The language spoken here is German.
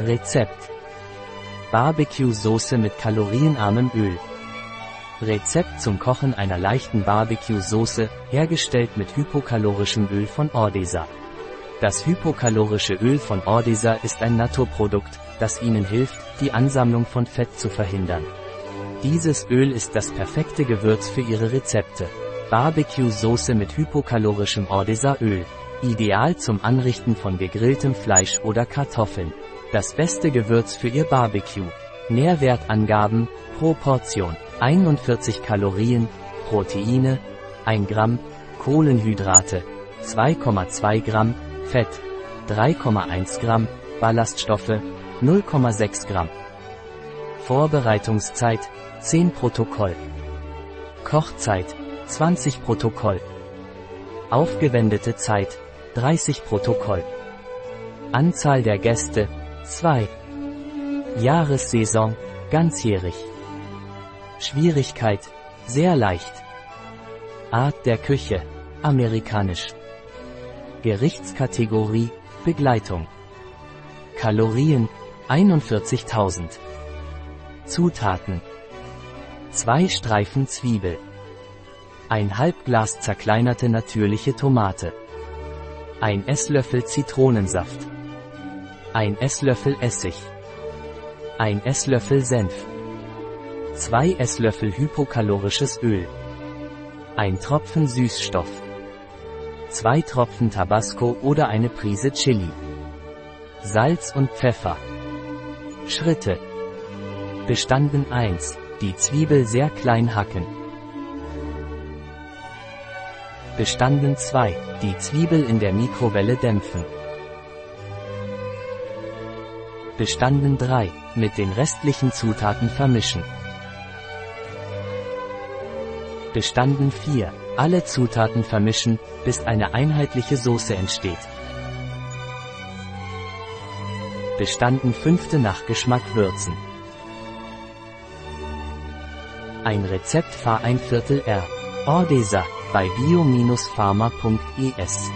Rezept. Barbecue-Soße mit kalorienarmem Öl. Rezept zum Kochen einer leichten Barbecue-Soße, hergestellt mit hypokalorischem Öl von Ordesa. Das hypokalorische Öl von Ordesa ist ein Naturprodukt, das Ihnen hilft, die Ansammlung von Fett zu verhindern. Dieses Öl ist das perfekte Gewürz für Ihre Rezepte. Barbecue-Soße mit hypokalorischem Ordesa-Öl. Ideal zum Anrichten von gegrilltem Fleisch oder Kartoffeln. Das beste Gewürz für Ihr Barbecue. Nährwertangaben, pro Portion, 41 Kalorien, Proteine, 1 Gramm, Kohlenhydrate, 2,2 Gramm, Fett, 3,1 Gramm, Ballaststoffe, 0,6 Gramm. Vorbereitungszeit, 10 Protokoll. Kochzeit, 20 Protokoll. Aufgewendete Zeit, 30 Protokoll. Anzahl der Gäste, 2. Jahressaison, ganzjährig. Schwierigkeit, sehr leicht. Art der Küche, amerikanisch. Gerichtskategorie, Begleitung. Kalorien, 41.000. Zutaten. 2 Streifen Zwiebel. Ein Halbglas zerkleinerte natürliche Tomate. Ein Esslöffel Zitronensaft. Ein Esslöffel Essig. Ein Esslöffel Senf. 2 Esslöffel hypokalorisches Öl. Ein Tropfen Süßstoff. 2 Tropfen Tabasco oder eine Prise Chili. Salz und Pfeffer. Schritte. Bestanden 1. Die Zwiebel sehr klein hacken. Bestanden 2. Die Zwiebel in der Mikrowelle dämpfen. Bestanden 3. Mit den restlichen Zutaten vermischen. Bestanden 4. Alle Zutaten vermischen, bis eine einheitliche Soße entsteht. Bestanden fünfte Nachgeschmack würzen. Ein Rezept Fahr ein Viertel R. Ordesa bei bio-pharma.es